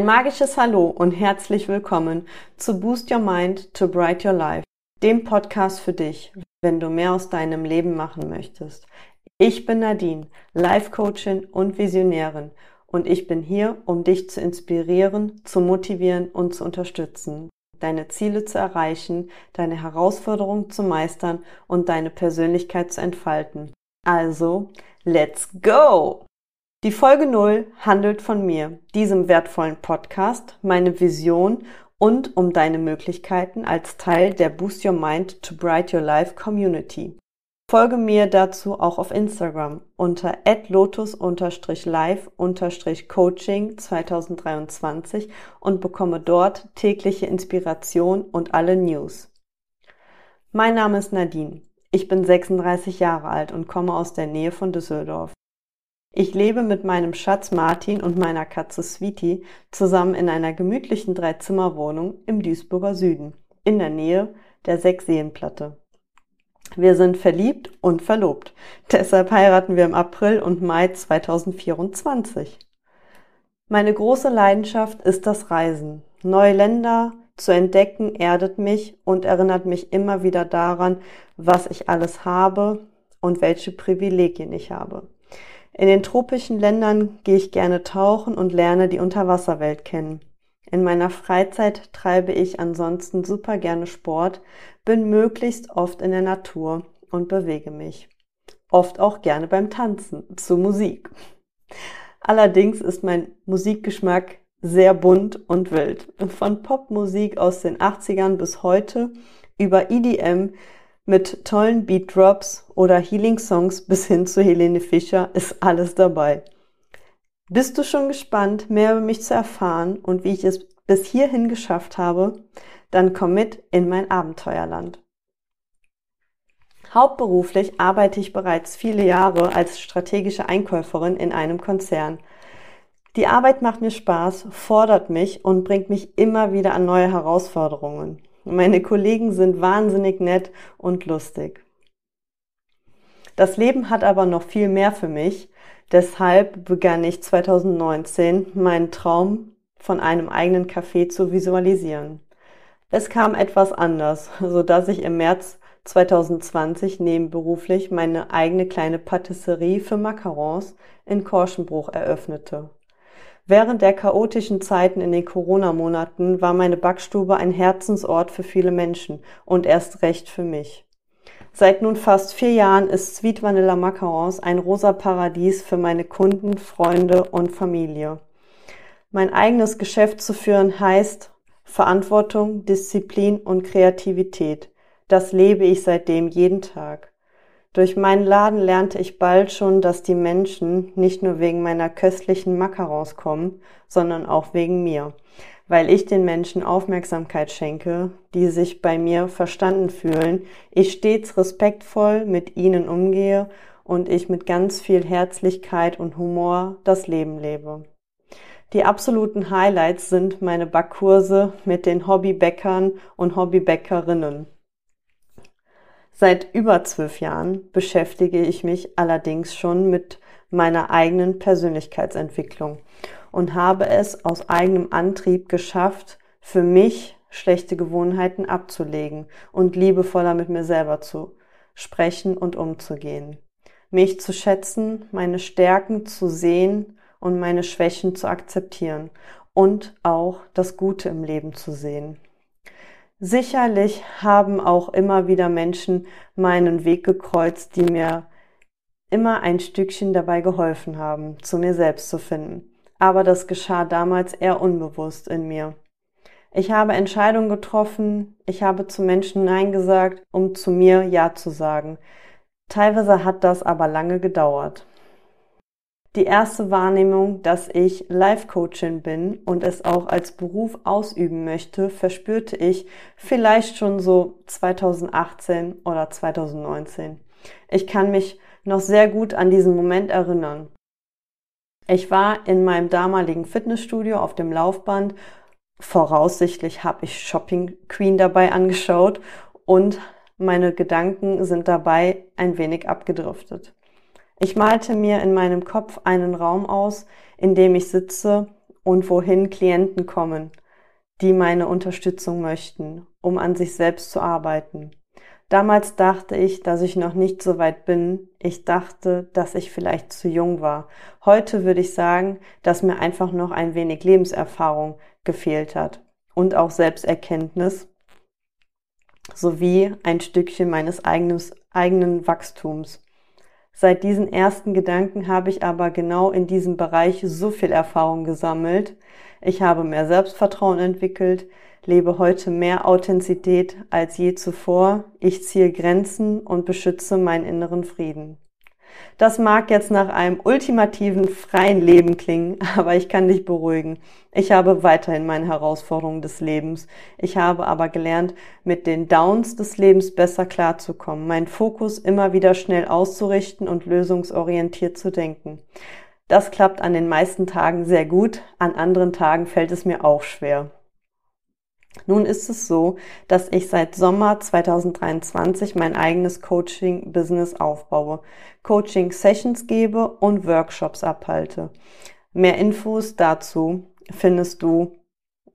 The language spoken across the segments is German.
Ein magisches Hallo und herzlich willkommen zu Boost Your Mind to Bright Your Life, dem Podcast für dich, wenn du mehr aus deinem Leben machen möchtest. Ich bin Nadine, Life Coachin und Visionärin und ich bin hier, um dich zu inspirieren, zu motivieren und zu unterstützen, deine Ziele zu erreichen, deine Herausforderungen zu meistern und deine Persönlichkeit zu entfalten. Also, let's go! Die Folge 0 handelt von mir, diesem wertvollen Podcast, meine Vision und um deine Möglichkeiten als Teil der Boost Your Mind to Bright Your Life Community. Folge mir dazu auch auf Instagram unter lotus-live-coaching 2023 und bekomme dort tägliche Inspiration und alle News. Mein Name ist Nadine. Ich bin 36 Jahre alt und komme aus der Nähe von Düsseldorf. Ich lebe mit meinem Schatz Martin und meiner Katze Sweetie zusammen in einer gemütlichen Dreizimmerwohnung im Duisburger Süden, in der Nähe der Sechsseenplatte. Wir sind verliebt und verlobt. Deshalb heiraten wir im April und Mai 2024. Meine große Leidenschaft ist das Reisen. Neue Länder zu entdecken erdet mich und erinnert mich immer wieder daran, was ich alles habe und welche Privilegien ich habe. In den tropischen Ländern gehe ich gerne tauchen und lerne die Unterwasserwelt kennen. In meiner Freizeit treibe ich ansonsten super gerne Sport, bin möglichst oft in der Natur und bewege mich. Oft auch gerne beim Tanzen zu Musik. Allerdings ist mein Musikgeschmack sehr bunt und wild. Von Popmusik aus den 80ern bis heute über EDM mit tollen Beat Drops oder Healing Songs bis hin zu Helene Fischer ist alles dabei. Bist du schon gespannt, mehr über mich zu erfahren und wie ich es bis hierhin geschafft habe? Dann komm mit in mein Abenteuerland. Hauptberuflich arbeite ich bereits viele Jahre als strategische Einkäuferin in einem Konzern. Die Arbeit macht mir Spaß, fordert mich und bringt mich immer wieder an neue Herausforderungen. Meine Kollegen sind wahnsinnig nett und lustig. Das Leben hat aber noch viel mehr für mich. Deshalb begann ich 2019 meinen Traum von einem eigenen Café zu visualisieren. Es kam etwas anders, so dass ich im März 2020 nebenberuflich meine eigene kleine Patisserie für Macarons in Korschenbruch eröffnete. Während der chaotischen Zeiten in den Corona-Monaten war meine Backstube ein Herzensort für viele Menschen und erst recht für mich. Seit nun fast vier Jahren ist Sweet Vanilla Macarons ein rosa Paradies für meine Kunden, Freunde und Familie. Mein eigenes Geschäft zu führen heißt Verantwortung, Disziplin und Kreativität. Das lebe ich seitdem jeden Tag. Durch meinen Laden lernte ich bald schon, dass die Menschen nicht nur wegen meiner köstlichen Macarons kommen, sondern auch wegen mir, weil ich den Menschen Aufmerksamkeit schenke, die sich bei mir verstanden fühlen, ich stets respektvoll mit ihnen umgehe und ich mit ganz viel Herzlichkeit und Humor das Leben lebe. Die absoluten Highlights sind meine Backkurse mit den Hobbybäckern und Hobbybäckerinnen. Seit über zwölf Jahren beschäftige ich mich allerdings schon mit meiner eigenen Persönlichkeitsentwicklung und habe es aus eigenem Antrieb geschafft, für mich schlechte Gewohnheiten abzulegen und liebevoller mit mir selber zu sprechen und umzugehen. Mich zu schätzen, meine Stärken zu sehen und meine Schwächen zu akzeptieren und auch das Gute im Leben zu sehen. Sicherlich haben auch immer wieder Menschen meinen Weg gekreuzt, die mir immer ein Stückchen dabei geholfen haben, zu mir selbst zu finden. Aber das geschah damals eher unbewusst in mir. Ich habe Entscheidungen getroffen, ich habe zu Menschen Nein gesagt, um zu mir Ja zu sagen. Teilweise hat das aber lange gedauert die erste Wahrnehmung, dass ich Life-Coachin bin und es auch als Beruf ausüben möchte, verspürte ich vielleicht schon so 2018 oder 2019. Ich kann mich noch sehr gut an diesen Moment erinnern. Ich war in meinem damaligen Fitnessstudio auf dem Laufband. Voraussichtlich habe ich Shopping Queen dabei angeschaut und meine Gedanken sind dabei ein wenig abgedriftet. Ich malte mir in meinem Kopf einen Raum aus, in dem ich sitze und wohin Klienten kommen, die meine Unterstützung möchten, um an sich selbst zu arbeiten. Damals dachte ich, dass ich noch nicht so weit bin. Ich dachte, dass ich vielleicht zu jung war. Heute würde ich sagen, dass mir einfach noch ein wenig Lebenserfahrung gefehlt hat und auch Selbsterkenntnis sowie ein Stückchen meines eigenes, eigenen Wachstums. Seit diesen ersten Gedanken habe ich aber genau in diesem Bereich so viel Erfahrung gesammelt. Ich habe mehr Selbstvertrauen entwickelt, lebe heute mehr Authentizität als je zuvor. Ich ziehe Grenzen und beschütze meinen inneren Frieden. Das mag jetzt nach einem ultimativen freien Leben klingen, aber ich kann dich beruhigen. Ich habe weiterhin meine Herausforderungen des Lebens. Ich habe aber gelernt, mit den Downs des Lebens besser klarzukommen, meinen Fokus immer wieder schnell auszurichten und lösungsorientiert zu denken. Das klappt an den meisten Tagen sehr gut, an anderen Tagen fällt es mir auch schwer. Nun ist es so, dass ich seit Sommer 2023 mein eigenes Coaching-Business aufbaue, Coaching-Sessions gebe und Workshops abhalte. Mehr Infos dazu findest du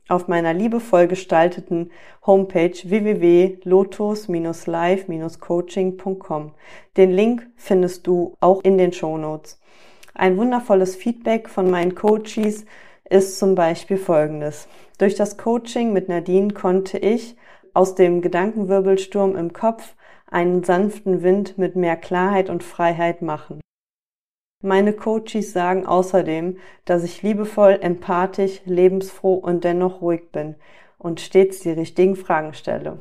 auf meiner liebevoll gestalteten Homepage www.lotus-live-coaching.com. Den Link findest du auch in den Show Notes. Ein wundervolles Feedback von meinen Coaches ist zum Beispiel folgendes. Durch das Coaching mit Nadine konnte ich aus dem Gedankenwirbelsturm im Kopf einen sanften Wind mit mehr Klarheit und Freiheit machen. Meine Coaches sagen außerdem, dass ich liebevoll, empathisch, lebensfroh und dennoch ruhig bin und stets die richtigen Fragen stelle.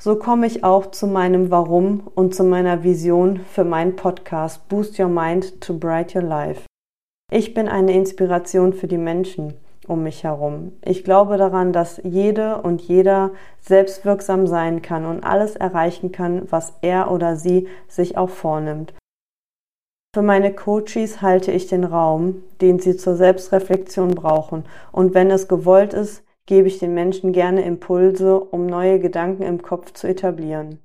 So komme ich auch zu meinem Warum und zu meiner Vision für meinen Podcast Boost Your Mind to Bright Your Life. Ich bin eine Inspiration für die Menschen um mich herum. Ich glaube daran, dass jede und jeder selbstwirksam sein kann und alles erreichen kann, was er oder sie sich auch vornimmt. Für meine Coaches halte ich den Raum, den sie zur Selbstreflexion brauchen. Und wenn es gewollt ist, gebe ich den Menschen gerne Impulse, um neue Gedanken im Kopf zu etablieren.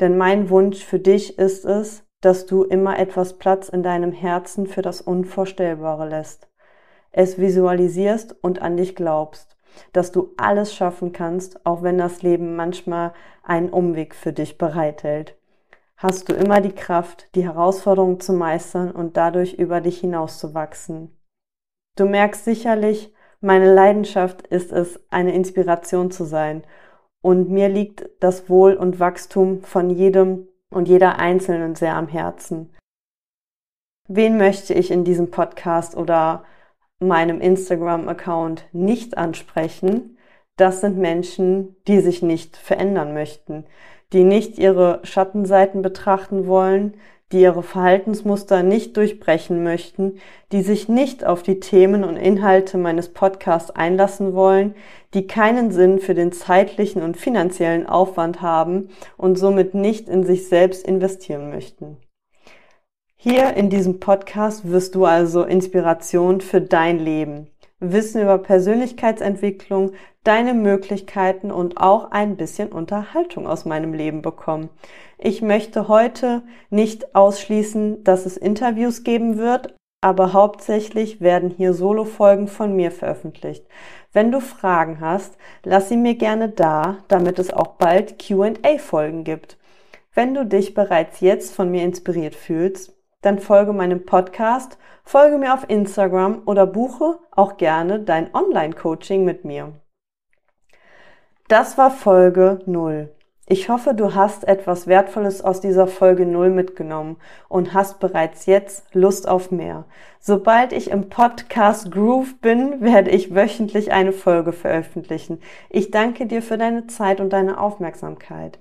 Denn mein Wunsch für dich ist es, dass du immer etwas Platz in deinem Herzen für das Unvorstellbare lässt. Es visualisierst und an dich glaubst, dass du alles schaffen kannst, auch wenn das Leben manchmal einen Umweg für dich bereithält. Hast du immer die Kraft, die Herausforderungen zu meistern und dadurch über dich hinauszuwachsen. Du merkst sicherlich, meine Leidenschaft ist es, eine Inspiration zu sein. Und mir liegt das Wohl und Wachstum von jedem und jeder Einzelnen sehr am Herzen. Wen möchte ich in diesem Podcast oder meinem Instagram-Account nicht ansprechen? Das sind Menschen, die sich nicht verändern möchten, die nicht ihre Schattenseiten betrachten wollen, die ihre Verhaltensmuster nicht durchbrechen möchten, die sich nicht auf die Themen und Inhalte meines Podcasts einlassen wollen, die keinen Sinn für den zeitlichen und finanziellen Aufwand haben und somit nicht in sich selbst investieren möchten. Hier in diesem Podcast wirst du also Inspiration für dein Leben, Wissen über Persönlichkeitsentwicklung, deine Möglichkeiten und auch ein bisschen Unterhaltung aus meinem Leben bekommen. Ich möchte heute nicht ausschließen, dass es Interviews geben wird, aber hauptsächlich werden hier Solo-Folgen von mir veröffentlicht. Wenn du Fragen hast, lass sie mir gerne da, damit es auch bald Q&A-Folgen gibt. Wenn du dich bereits jetzt von mir inspiriert fühlst, dann folge meinem Podcast, folge mir auf Instagram oder buche auch gerne dein Online-Coaching mit mir. Das war Folge 0. Ich hoffe, du hast etwas Wertvolles aus dieser Folge 0 mitgenommen und hast bereits jetzt Lust auf mehr. Sobald ich im Podcast Groove bin, werde ich wöchentlich eine Folge veröffentlichen. Ich danke dir für deine Zeit und deine Aufmerksamkeit.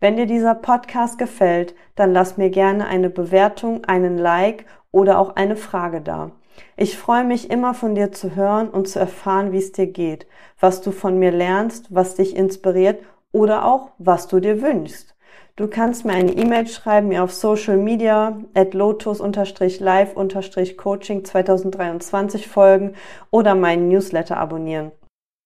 Wenn dir dieser Podcast gefällt, dann lass mir gerne eine Bewertung, einen Like oder auch eine Frage da. Ich freue mich immer von dir zu hören und zu erfahren, wie es dir geht, was du von mir lernst, was dich inspiriert oder auch, was du dir wünschst. Du kannst mir eine E-Mail schreiben, mir auf Social Media at lotus-live-coaching 2023 folgen oder meinen Newsletter abonnieren.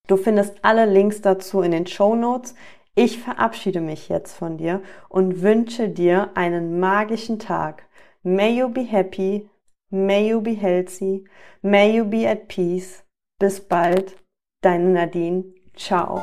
Du findest alle Links dazu in den Show Notes. Ich verabschiede mich jetzt von dir und wünsche dir einen magischen Tag. May you be happy, May you be healthy. May you be at peace. Bis bald, deine Nadine. Ciao.